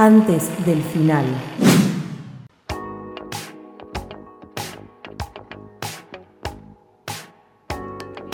antes del final.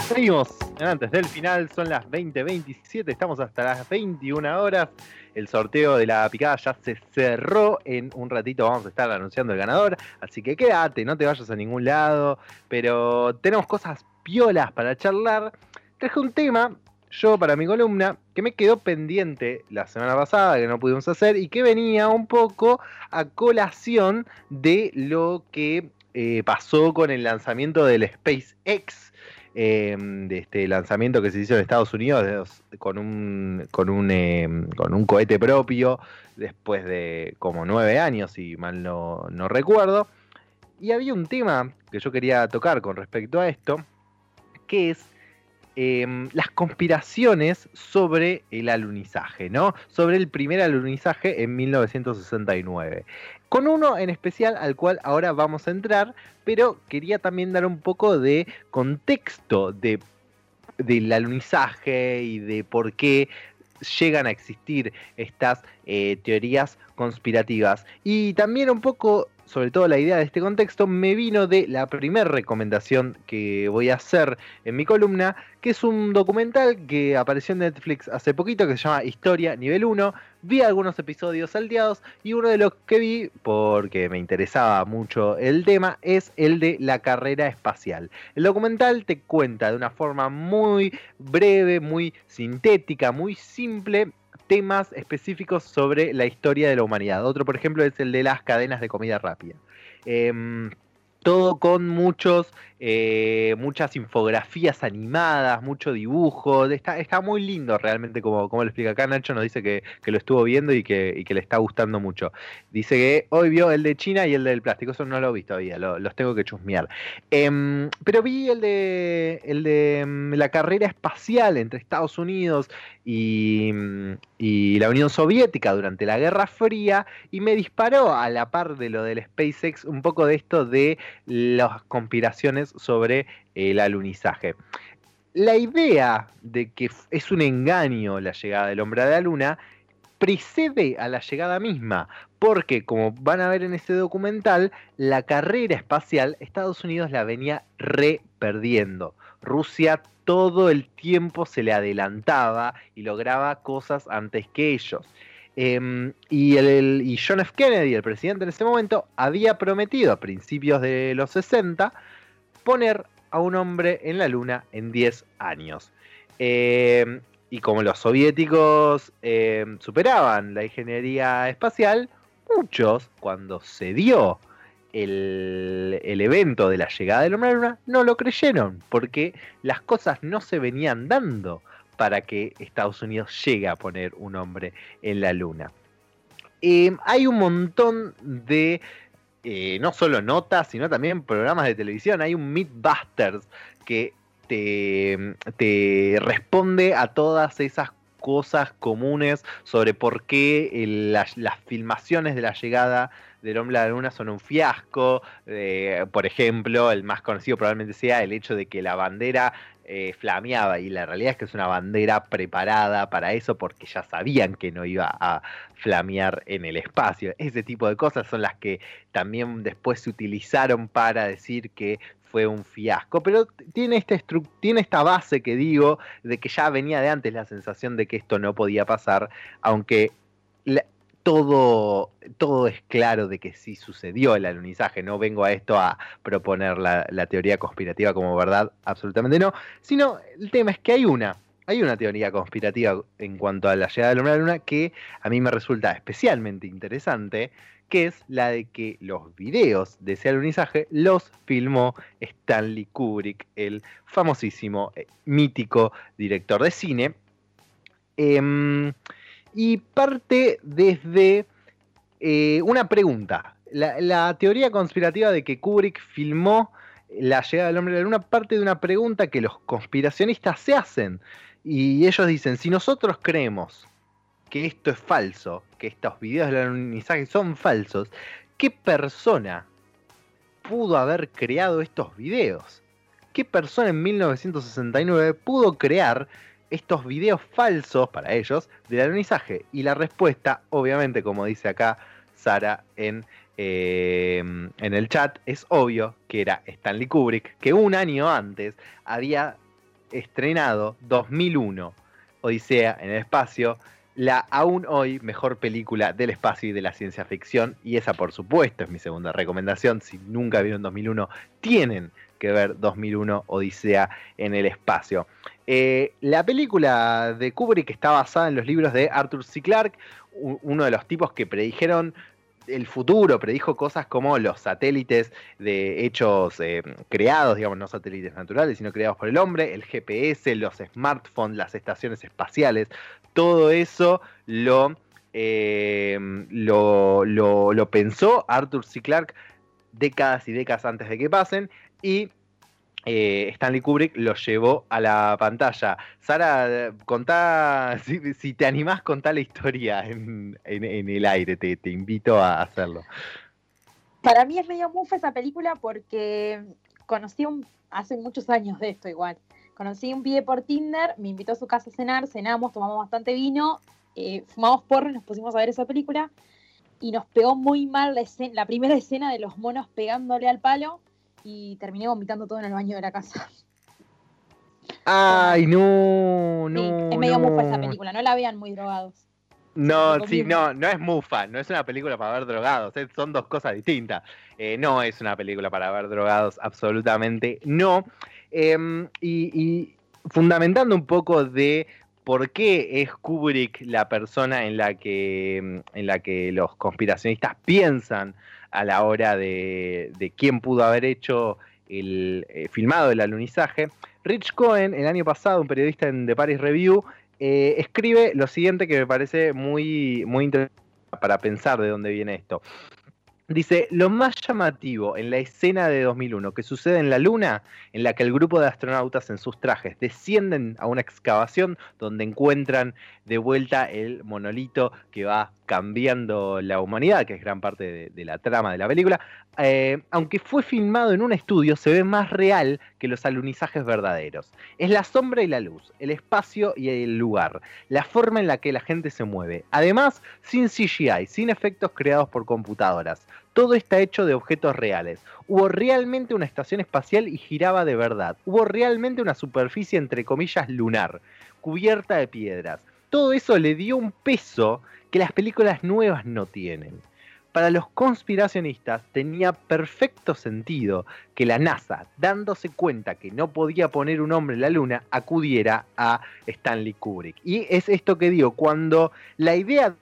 Seguimos antes del final, son las 20.27, estamos hasta las 21 horas. El sorteo de la picada ya se cerró. En un ratito vamos a estar anunciando el ganador. Así que quédate, no te vayas a ningún lado. Pero tenemos cosas piolas para charlar. Traje un tema yo para mi columna que me quedó pendiente la semana pasada, que no pudimos hacer, y que venía un poco a colación de lo que eh, pasó con el lanzamiento del SpaceX. Em, de este lanzamiento que se hizo en Estados Unidos con un, con, un, em, con un cohete propio después de como nueve años, si mal no, no recuerdo. Y había un tema que yo quería tocar con respecto a esto, que es Em, las conspiraciones sobre el alunizaje, ¿no? Sobre el primer alunizaje en 1969. Con uno en especial al cual ahora vamos a entrar, pero quería también dar un poco de contexto de, del alunizaje y de por qué llegan a existir estas eh, teorías conspirativas. Y también un poco sobre todo la idea de este contexto, me vino de la primera recomendación que voy a hacer en mi columna, que es un documental que apareció en Netflix hace poquito, que se llama Historia Nivel 1. Vi algunos episodios salteados y uno de los que vi, porque me interesaba mucho el tema, es el de la carrera espacial. El documental te cuenta de una forma muy breve, muy sintética, muy simple, temas específicos sobre la historia de la humanidad. Otro, por ejemplo, es el de las cadenas de comida rápida. Em, todo con muchos, eh, muchas infografías animadas, mucho dibujo. Está, muy lindo realmente como, como lo explica acá. Nacho nos dice que, lo estuvo viendo y que, le está gustando mucho. Dice que hoy vio el de China y el del plástico. Eso no lo he visto todavía, los tengo que chusmear. Em, pero vi el de, el de em, la carrera espacial entre Estados Unidos y la Unión Soviética durante la Guerra Fría y me disparó a la par de lo del SpaceX un poco de esto de las conspiraciones sobre el alunizaje. La idea de que es un engaño la llegada del hombre a la luna precede a la llegada misma, porque como van a ver en este documental, la carrera espacial Estados Unidos la venía re perdiendo. Rusia todo el tiempo se le adelantaba y lograba cosas antes que ellos. Em, y, el, John F. Kennedy, el presidente en ese momento, había prometido a principios de los 60 poner a un hombre en la luna en 10 años. Em, y como los soviéticos em, superaban la ingeniería espacial, muchos, cuando se dio el, el, evento de la llegada del hombre a la luna, no lo creyeron, porque las cosas no se venían dando para que Estados Unidos llegue a poner un hombre en la luna. Em, hay un montón de, eh, no solo notas, sino también programas de televisión. Hay un Mythbusters que te, te responde a todas esas cosas comunes sobre por qué las, filmaciones de la llegada del hombre a la luna son un fiasco. Eh, por ejemplo, el más conocido probablemente sea el hecho de que la bandera eh, flameaba y la realidad es que es una bandera preparada para eso porque ya sabían que no iba a flamear en el espacio. Ese tipo de cosas son las que también después se utilizaron para decir que fue un fiasco, pero tiene, este tiene esta base que digo de que ya venía de antes la sensación de que esto no podía pasar, aunque todo, todo es claro de que sí sucedió el alunizaje. No vengo a esto a proponer la, teoría conspirativa como verdad, absolutamente no. Sino el tema es que hay una, hay una teoría conspirativa en cuanto a la llegada del hombre a la luna que a mí me resulta especialmente interesante, que es la de que los videos de ese alunizaje los filmó Stanley Kubrick, el famosísimo, eh, mítico director de cine. Em, y parte desde eh, una pregunta. La, teoría conspirativa de que Kubrick filmó la llegada del hombre a la luna parte de una pregunta que los conspiracionistas se hacen. Y ellos dicen, si nosotros creemos que esto es falso, que estos videos del alunizaje son falsos, ¿qué persona pudo haber creado estos videos? ¿Qué persona en 1969 pudo crear estos videos falsos para ellos del alunizaje. Y la respuesta, obviamente, como dice acá Sara en, eh, en el chat, es obvio que era Stanley Kubrick, que un año antes había estrenado 2001, Odisea en el espacio, la aún hoy mejor película del espacio y de la ciencia ficción. Y esa, por supuesto, es mi segunda recomendación. Si nunca vieron 2001, tienen que ver 2001 Odisea en el espacio. Eh, la película de Kubrick está basada en los libros de Arthur C. Clarke, uno de los tipos que predijeron el futuro, predijo cosas como los satélites de hechos eh, creados, digamos, no satélites naturales, sino creados por el hombre, el GPS, los smartphones, las estaciones espaciales, todo eso lo, eh, lo, lo, pensó Arthur C. Clarke décadas y décadas antes de que pasen y eh, Stanley Kubrick lo llevó a la pantalla. Sara, contá, si, te animás, contá la historia en, el aire, te, invito a hacerlo. Para mí es medio mufa esa película porque conocí un, hace muchos años de esto igual. Conocí un pibe por Tinder, me invitó a su casa a cenar, cenamos, tomamos bastante vino, eh, fumamos porro y nos pusimos a ver esa película. Y nos pegó muy mal la, la primera escena de los monos pegándole al palo y terminé vomitando todo en el baño de la casa. Ay, no, no. es medio mufa esa película, no la vean muy drogados. No, sí, no, no es mufa, no es una película para ver drogados, son dos cosas distintas. Eh, no es una película para ver drogados, absolutamente no. Em, y, fundamentando un poco de por qué es Kubrick la persona en la que, en la que los conspiracionistas piensan a la hora de, quién pudo haber hecho el eh, filmado del alunizaje. Rich Cohen, el año pasado, un periodista en The Paris Review, eh, escribe lo siguiente que me parece muy, muy interesante para pensar de dónde viene esto. Dice, lo más llamativo en la escena de 2001 que sucede en la Luna, en la que el grupo de astronautas en sus trajes descienden a una excavación donde encuentran de vuelta el monolito que va cambiando la humanidad, que es gran parte de, la trama de la película, eh, aunque fue filmado en un estudio, se ve más real que los alunizajes verdaderos. Es la sombra y la luz, el espacio y el lugar, la forma en la que la gente se mueve. Además, sin CGI, sin efectos creados por computadoras. Todo está hecho de objetos reales. Hubo realmente una estación espacial y giraba de verdad. Hubo realmente una superficie entre comillas lunar, cubierta de piedras. Todo eso le dio un peso que las películas nuevas no tienen. Para los conspiracionistas tenía perfecto sentido que la NASA, dándose cuenta que no podía poner un hombre en la luna, acudiera a Stanley Kubrick. Y es esto que digo, cuando la idea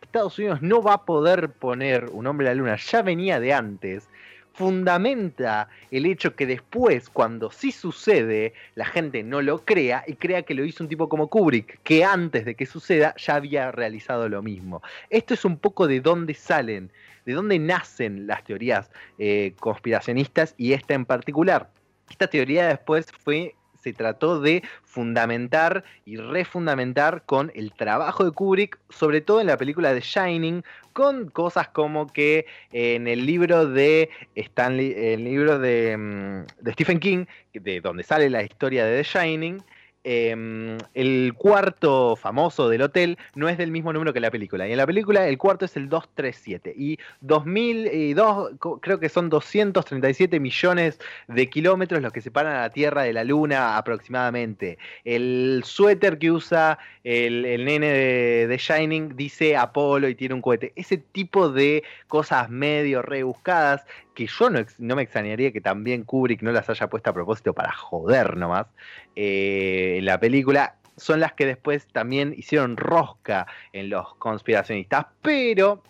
Estados Unidos no va a poder poner un hombre a la luna, ya venía de antes, fundamenta el hecho que después, cuando sí sucede, la gente no lo crea y crea que lo hizo un tipo como Kubrick, que antes de que suceda ya había realizado lo mismo. Esto es un poco de dónde salen, de dónde nacen las teorías eh, conspiracionistas y esta en particular. Esta teoría después fue se trató de fundamentar y refundamentar con el trabajo de Kubrick, sobre todo en la película de Shining, con cosas como que en el libro de Stanley, el libro mm, de Stephen King, de donde sale la historia de The Shining, Em, el cuarto famoso del hotel no es del mismo número que la película. Y en la película el cuarto es el 237. Y 2002, creo que son 237 millones de kilómetros los que separan a la Tierra de la Luna aproximadamente. El suéter que usa el, nene de, de, Shining dice Apolo y tiene un cohete. Ese tipo de cosas medio rebuscadas que yo no, me extrañaría que también Kubrick no las haya puesto a propósito para joder nomás eh, en la película, son las que después también hicieron rosca en los conspiracionistas. Pero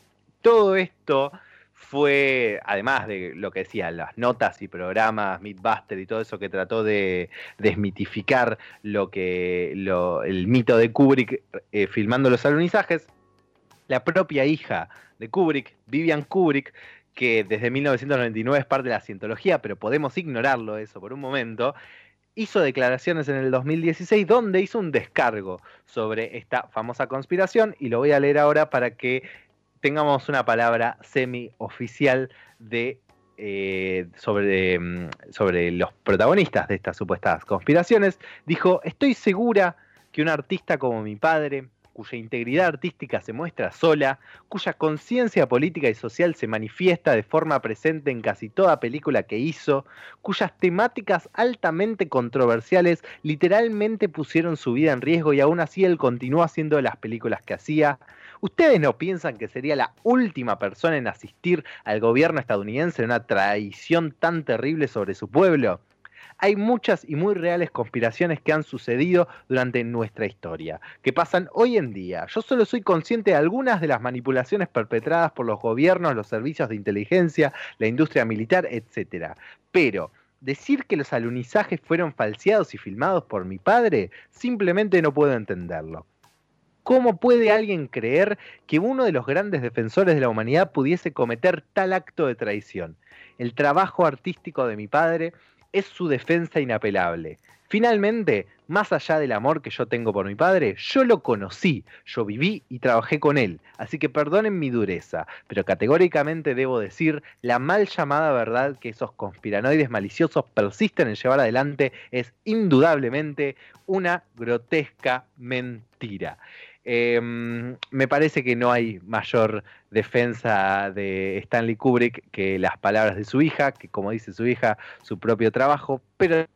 todo esto fue, además de lo que decían las notas y programas, Mythbuster y todo eso que trató de desmitificar lo que el mito de Kubrick eh, filmando los alunizajes, la propia hija de Kubrick, Vivian Kubrick, que desde 1999 es parte de la cientología, pero podemos ignorarlo eso por un momento, hizo declaraciones en el 2016 donde hizo un descargo sobre esta famosa conspiración y lo voy a leer ahora para que tengamos una palabra semi-oficial de, eh, sobre, mm, sobre los protagonistas de estas supuestas conspiraciones. Dijo, estoy segura que un artista como mi padre, cuya integridad artística se muestra sola, cuya conciencia política y social se manifiesta de forma presente en casi toda película que hizo, cuyas temáticas altamente controversiales literalmente pusieron su vida en riesgo y aún así él continuó haciendo las películas que hacía. ¿Ustedes no piensan que sería la última persona en asistir al gobierno estadounidense en una traición tan terrible sobre su pueblo? Hay muchas y muy reales conspiraciones que han sucedido durante nuestra historia, que pasan hoy en día. Yo solo soy consciente de algunas de las manipulaciones perpetradas por los gobiernos, los servicios de inteligencia, la industria militar, etc. Pero decir que los alunizajes fueron falseados y filmados por mi padre, simplemente no puedo entenderlo. ¿Cómo puede alguien creer que uno de los grandes defensores de la humanidad pudiese cometer tal acto de traición? El trabajo artístico de mi padre es su defensa inapelable. Finalmente, más allá del amor que yo tengo por mi padre, yo lo conocí, yo viví y trabajé con él, así que perdonen mi dureza, pero categóricamente debo decir, la mal llamada verdad que esos conspiranoides maliciosos persisten en llevar adelante es indudablemente una grotesca mentira. Em, me parece que no hay mayor defensa de Stanley Kubrick que las palabras de su hija, que como dice su hija, su propio trabajo, pero es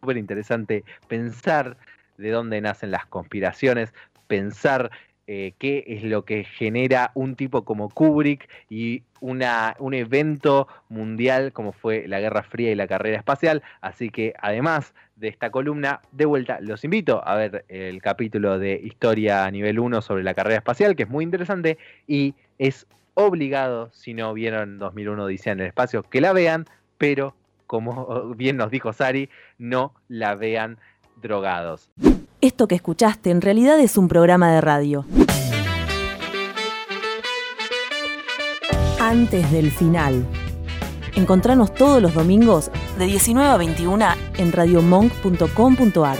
súper interesante pensar de dónde nacen las conspiraciones, pensar eh, qué es lo que genera un tipo como Kubrick y una, un evento mundial como fue la Guerra Fría y la carrera espacial. Así que además de esta columna, de vuelta los invito a ver el capítulo de Historia nivel 1 sobre la carrera espacial, que es muy interesante y es obligado, si no vieron 2001 Odisea en el espacio, que la vean, pero como bien nos dijo Sari, no la vean drogados. Esto que escuchaste en realidad es un programa de radio. Antes del final. Encontranos todos los domingos de 19 a 21 en radiomonk.com.ar.